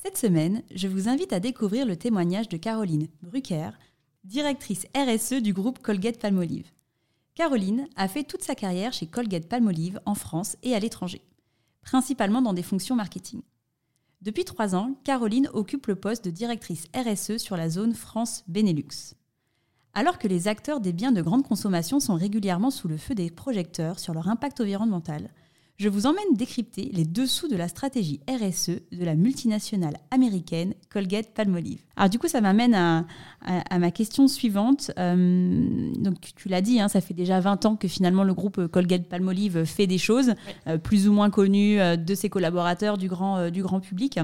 Cette semaine, je vous invite à découvrir le témoignage de Caroline Brucker, directrice RSE du groupe Colgate Palmolive. Caroline a fait toute sa carrière chez Colgate Palmolive en France et à l'étranger, principalement dans des fonctions marketing. Depuis trois ans, Caroline occupe le poste de directrice RSE sur la zone France-Benelux. Alors que les acteurs des biens de grande consommation sont régulièrement sous le feu des projecteurs sur leur impact environnemental, je vous emmène décrypter les dessous de la stratégie RSE de la multinationale américaine Colgate Palmolive. Alors du coup, ça m'amène à, ma question suivante. Euh, donc tu l'as dit, hein, ça fait déjà 20 ans que finalement le groupe Colgate Palmolive fait des choses, euh, plus ou moins connues euh, de ses collaborateurs, du grand, du grand public.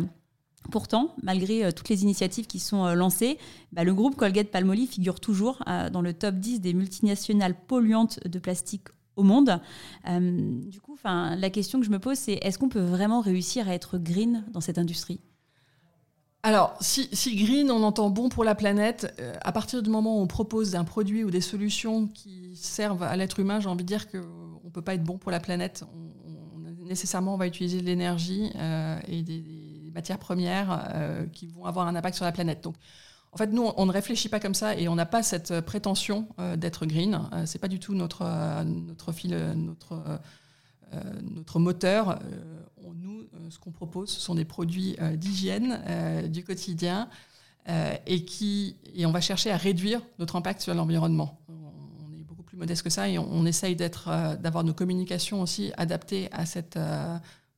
Pourtant, malgré toutes les initiatives qui sont lancées, bah, le groupe Colgate Palmolive figure toujours dans le top 10 des multinationales polluantes de plastique au monde. Euh, du coup, la question que je me pose, c'est est-ce qu'on peut vraiment réussir à être green dans cette industrie? Alors, si, green, on entend bon pour la planète, euh, à partir du moment où on propose un produit ou des solutions qui servent à l'être humain, j'ai envie de dire qu'on ne peut pas être bon pour la planète. Nécessairement, on va utiliser de l'énergie euh, et des, matières premières qui vont avoir un impact sur la planète. Donc, en fait, nous, on ne réfléchit pas comme ça et on n'a pas cette euh, prétention euh, d'être green. Ce euh, c'est pas du tout notre, notre fil, notre, notre moteur. nous, ce qu'on propose, ce sont des produits d'hygiène du quotidien et, qui, et on va chercher à réduire notre impact sur l'environnement. On est beaucoup plus modeste que ça et on, on essaye d'avoir nos communications aussi adaptées à cette,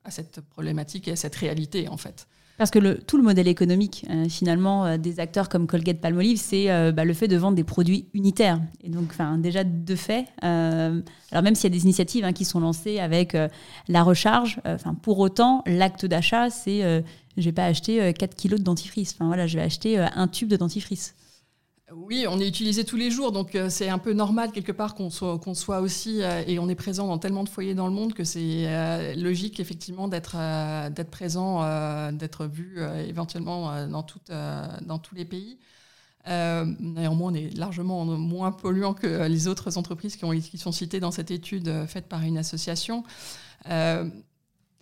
à cette problématique et à cette réalité, en fait. Parce que tout le modèle économique, euh, finalement, euh, des acteurs comme Colgate Palmolive, c'est euh, bah, le fait de vendre des produits unitaires. Et donc, déjà, de fait, alors même s'il y a des initiatives hein, qui sont lancées avec la recharge, pour autant, l'acte d'achat, c'est je ne vais pas acheter 4 kilos de dentifrice. Enfin, voilà, je vais acheter un tube de dentifrice. Oui, on est utilisé tous les jours, donc euh, c'est un peu normal quelque part qu'on soit, aussi, euh, et on est présent dans tellement de foyers dans le monde que c'est euh, logique effectivement d'être présent, d'être vu éventuellement dans, tous les pays. néanmoins, on est largement moins polluant que les autres entreprises qui sont citées dans cette étude faite par une association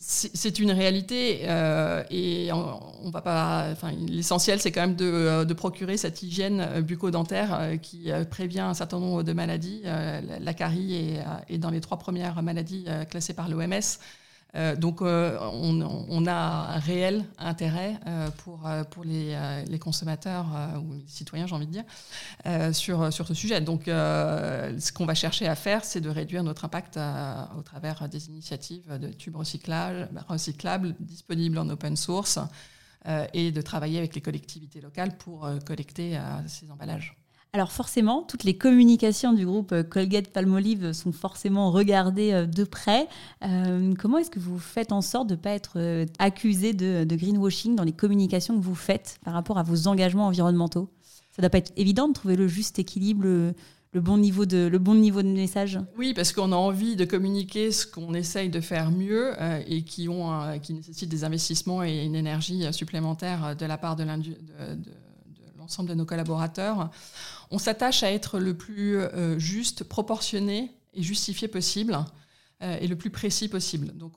c'est une réalité euh, et on, va pas. Enfin, l'essentiel, c'est quand même de, euh, procurer cette hygiène euh, bucco-dentaire qui prévient un certain nombre de maladies. la carie est, dans les trois premières maladies classées par l'OMS. Euh, donc euh, on, a un réel intérêt euh, pour, pour les, consommateurs ou les citoyens, j'ai envie de dire, sur, sur ce sujet. Donc ce qu'on va chercher à faire, c'est de réduire notre impact au travers des initiatives de tubes recyclables, recyclables disponibles en open source et de travailler avec les collectivités locales pour collecter ces emballages. Alors forcément, toutes les communications du groupe euh, Colgate Palmolive sont forcément regardées euh, de près. Euh, comment est-ce que vous faites en sorte de ne pas être accusé de, greenwashing dans les communications que vous faites par rapport à vos engagements environnementaux? Ça ne doit pas être évident de trouver le juste équilibre, le, bon, niveau de, le bon niveau de message? Oui, parce qu'on a envie de communiquer ce qu'on essaye de faire mieux et qui, ont, qui nécessitent des investissements et une énergie supplémentaire de la part de l'ensemble de nos collaborateurs on s'attache à être le plus euh, juste, proportionné et justifié possible euh, et le plus précis possible. Donc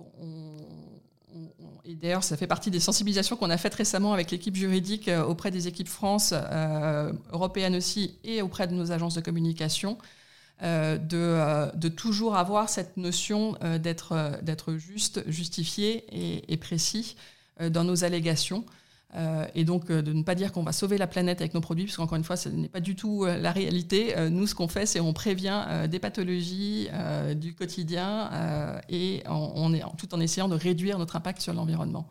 et d'ailleurs, ça fait partie des sensibilisations qu'on a faites récemment avec l'équipe juridique euh, auprès des équipes France, européennes aussi, et auprès de nos agences de communication, de, toujours avoir cette notion d'être juste, justifié et précis dans nos allégations. Euh, et donc euh, de ne pas dire qu'on va sauver la planète avec nos produits, parce qu'encore une fois, ce n'est pas du tout euh, la réalité. nous, ce qu'on fait, c'est on prévient des pathologies du quotidien et on, est, tout en essayant de réduire notre impact sur l'environnement.